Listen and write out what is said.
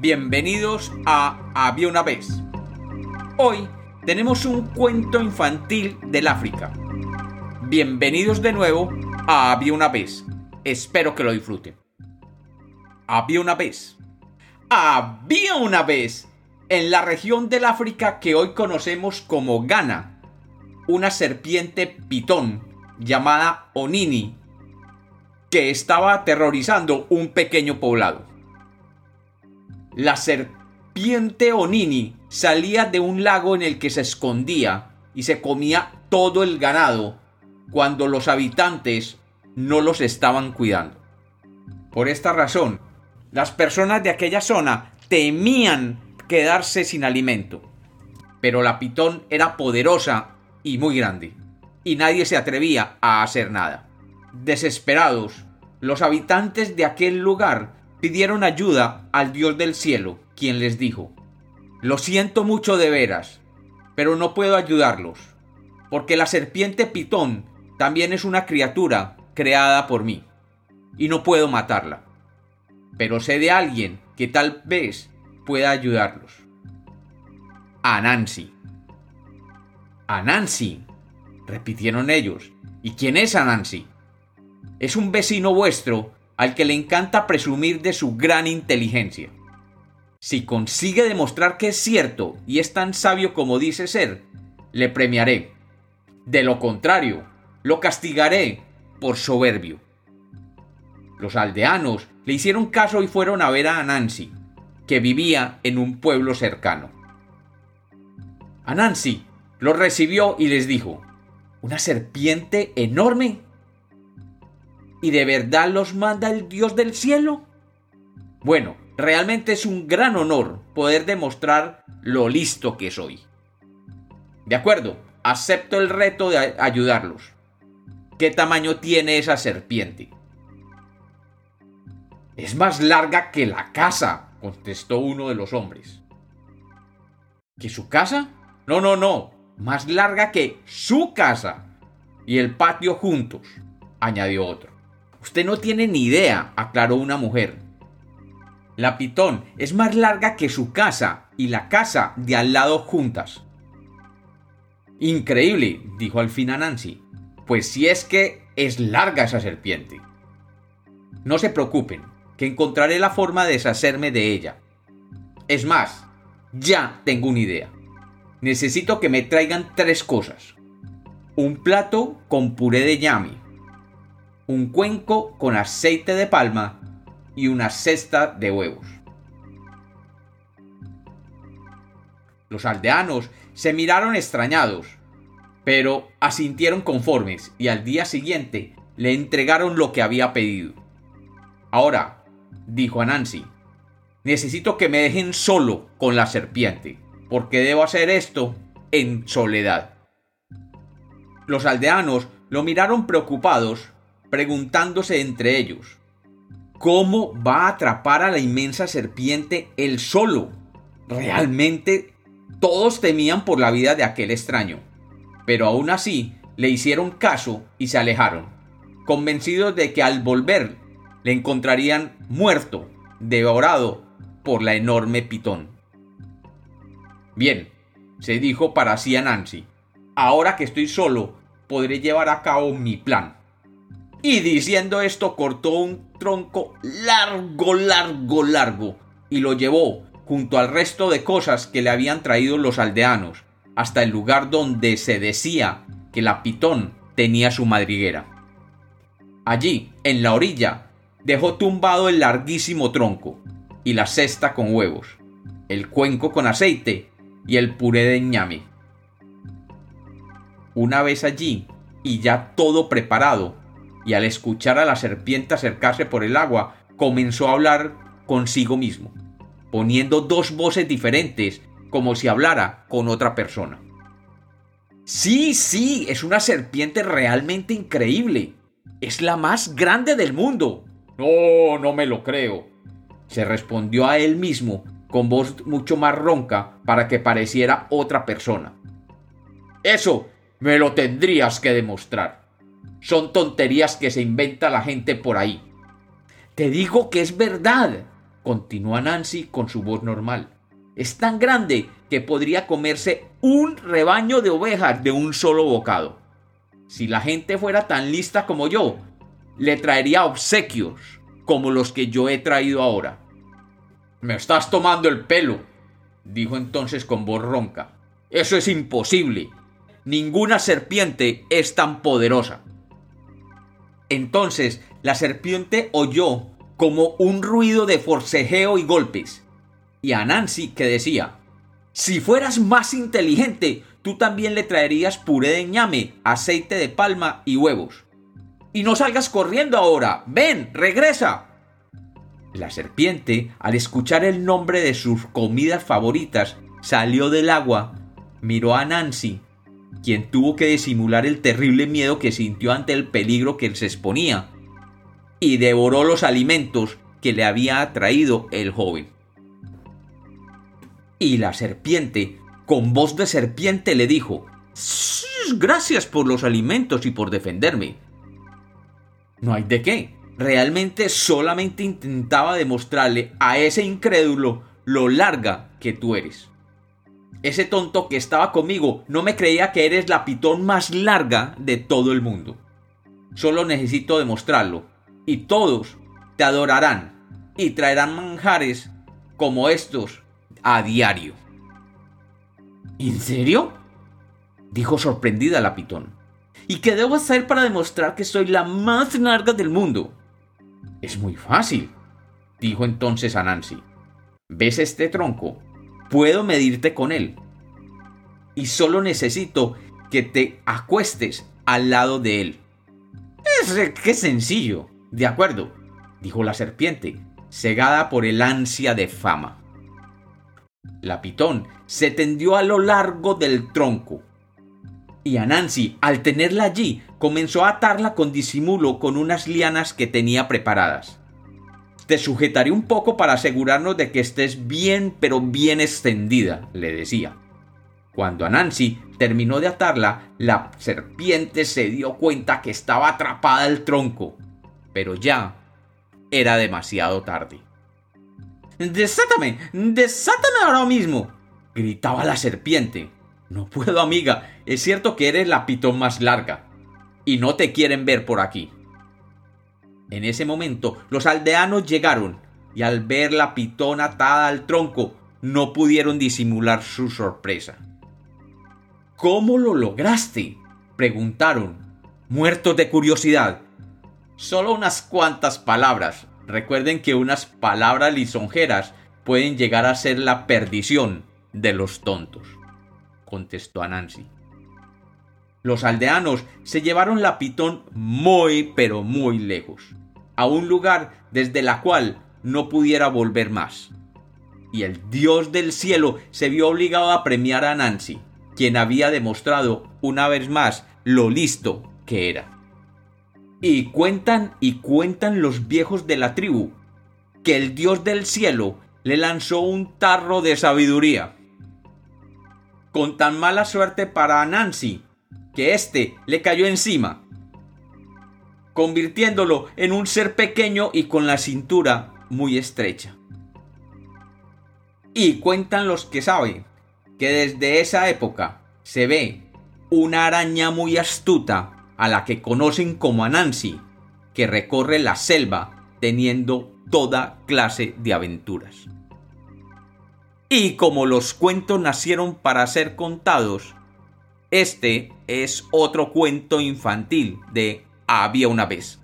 bienvenidos a Había una vez. Hoy tenemos un cuento infantil del África. Bienvenidos de nuevo a Había una vez. Espero que lo disfruten. Había una vez. Había una vez en la región del África que hoy conocemos como Ghana, una serpiente pitón llamada Onini que estaba aterrorizando un pequeño poblado. La serpiente Onini salía de un lago en el que se escondía y se comía todo el ganado cuando los habitantes no los estaban cuidando. Por esta razón, las personas de aquella zona temían quedarse sin alimento. Pero la pitón era poderosa y muy grande, y nadie se atrevía a hacer nada. Desesperados, los habitantes de aquel lugar pidieron ayuda al Dios del cielo, quien les dijo, Lo siento mucho de veras, pero no puedo ayudarlos, porque la serpiente pitón también es una criatura creada por mí, y no puedo matarla. Pero sé de alguien que tal vez pueda ayudarlos. Anansi. Anansi, repitieron ellos. ¿Y quién es Anansi? Es un vecino vuestro al que le encanta presumir de su gran inteligencia. Si consigue demostrar que es cierto y es tan sabio como dice ser, le premiaré. De lo contrario, lo castigaré por soberbio. Los aldeanos le hicieron caso y fueron a ver a Anansi, que vivía en un pueblo cercano. Anansi los recibió y les dijo, ¿Una serpiente enorme? ¿Y de verdad los manda el Dios del cielo? Bueno, realmente es un gran honor poder demostrar lo listo que soy. De acuerdo, acepto el reto de ayudarlos. ¿Qué tamaño tiene esa serpiente? Es más larga que la casa, contestó uno de los hombres. ¿Que su casa? No, no, no, más larga que su casa y el patio juntos, añadió otro. Usted no tiene ni idea, aclaró una mujer. La pitón es más larga que su casa y la casa de al lado juntas. Increíble, dijo al fin a Nancy. Pues si es que es larga esa serpiente. No se preocupen, que encontraré la forma de deshacerme de ella. Es más, ya tengo una idea. Necesito que me traigan tres cosas. Un plato con puré de yami, un cuenco con aceite de palma y una cesta de huevos. Los aldeanos se miraron extrañados, pero asintieron conformes y al día siguiente le entregaron lo que había pedido. Ahora, dijo a Nancy, necesito que me dejen solo con la serpiente, porque debo hacer esto en soledad. Los aldeanos lo miraron preocupados preguntándose entre ellos, ¿cómo va a atrapar a la inmensa serpiente él solo? Realmente todos temían por la vida de aquel extraño, pero aún así le hicieron caso y se alejaron, convencidos de que al volver le encontrarían muerto, devorado por la enorme pitón. Bien, se dijo para sí a Nancy, ahora que estoy solo, podré llevar a cabo mi plan. Y diciendo esto cortó un tronco largo, largo, largo y lo llevó junto al resto de cosas que le habían traído los aldeanos hasta el lugar donde se decía que la pitón tenía su madriguera. Allí, en la orilla, dejó tumbado el larguísimo tronco y la cesta con huevos, el cuenco con aceite y el puré de ñame. Una vez allí, y ya todo preparado, y al escuchar a la serpiente acercarse por el agua, comenzó a hablar consigo mismo, poniendo dos voces diferentes, como si hablara con otra persona. Sí, sí, es una serpiente realmente increíble. Es la más grande del mundo. No, no me lo creo. Se respondió a él mismo con voz mucho más ronca para que pareciera otra persona. Eso me lo tendrías que demostrar. Son tonterías que se inventa la gente por ahí. Te digo que es verdad. continuó Nancy con su voz normal. Es tan grande que podría comerse un rebaño de ovejas de un solo bocado. Si la gente fuera tan lista como yo, le traería obsequios como los que yo he traído ahora. Me estás tomando el pelo, dijo entonces con voz ronca. Eso es imposible. Ninguna serpiente es tan poderosa. Entonces la serpiente oyó como un ruido de forcejeo y golpes, y a Nancy que decía, si fueras más inteligente, tú también le traerías puré de ñame, aceite de palma y huevos. Y no salgas corriendo ahora, ven, regresa. La serpiente, al escuchar el nombre de sus comidas favoritas, salió del agua, miró a Nancy, quien tuvo que disimular el terrible miedo que sintió ante el peligro que se exponía, y devoró los alimentos que le había traído el joven. Y la serpiente, con voz de serpiente, le dijo, Gracias por los alimentos y por defenderme. No hay de qué. Realmente solamente intentaba demostrarle a ese incrédulo lo larga que tú eres. Ese tonto que estaba conmigo no me creía que eres la pitón más larga de todo el mundo. Solo necesito demostrarlo, y todos te adorarán y traerán manjares como estos a diario. ¿En serio? dijo sorprendida la pitón. ¿Y qué debo hacer para demostrar que soy la más larga del mundo? Es muy fácil, dijo entonces a Nancy. ¿Ves este tronco? Puedo medirte con él. Y solo necesito que te acuestes al lado de él. Es que sencillo. De acuerdo, dijo la serpiente, cegada por el ansia de fama. La pitón se tendió a lo largo del tronco y a Nancy, al tenerla allí, comenzó a atarla con disimulo con unas lianas que tenía preparadas. Te sujetaré un poco para asegurarnos de que estés bien, pero bien extendida, le decía. Cuando a Nancy terminó de atarla, la serpiente se dio cuenta que estaba atrapada al tronco, pero ya era demasiado tarde. ¡Desátame! ¡Desátame ahora mismo! gritaba la serpiente. No puedo, amiga. Es cierto que eres la pitón más larga. Y no te quieren ver por aquí. En ese momento, los aldeanos llegaron, y al ver la pitón atada al tronco, no pudieron disimular su sorpresa. ¿Cómo lo lograste? preguntaron, muertos de curiosidad. Solo unas cuantas palabras. Recuerden que unas palabras lisonjeras pueden llegar a ser la perdición de los tontos contestó a Nancy. Los aldeanos se llevaron la pitón muy pero muy lejos, a un lugar desde la cual no pudiera volver más. Y el dios del cielo se vio obligado a premiar a Nancy, quien había demostrado una vez más lo listo que era. Y cuentan y cuentan los viejos de la tribu que el dios del cielo le lanzó un tarro de sabiduría con tan mala suerte para Nancy, que éste le cayó encima, convirtiéndolo en un ser pequeño y con la cintura muy estrecha. Y cuentan los que saben que desde esa época se ve una araña muy astuta a la que conocen como Anansi, que recorre la selva teniendo toda clase de aventuras. Y como los cuentos nacieron para ser contados, este es otro cuento infantil de Había una vez.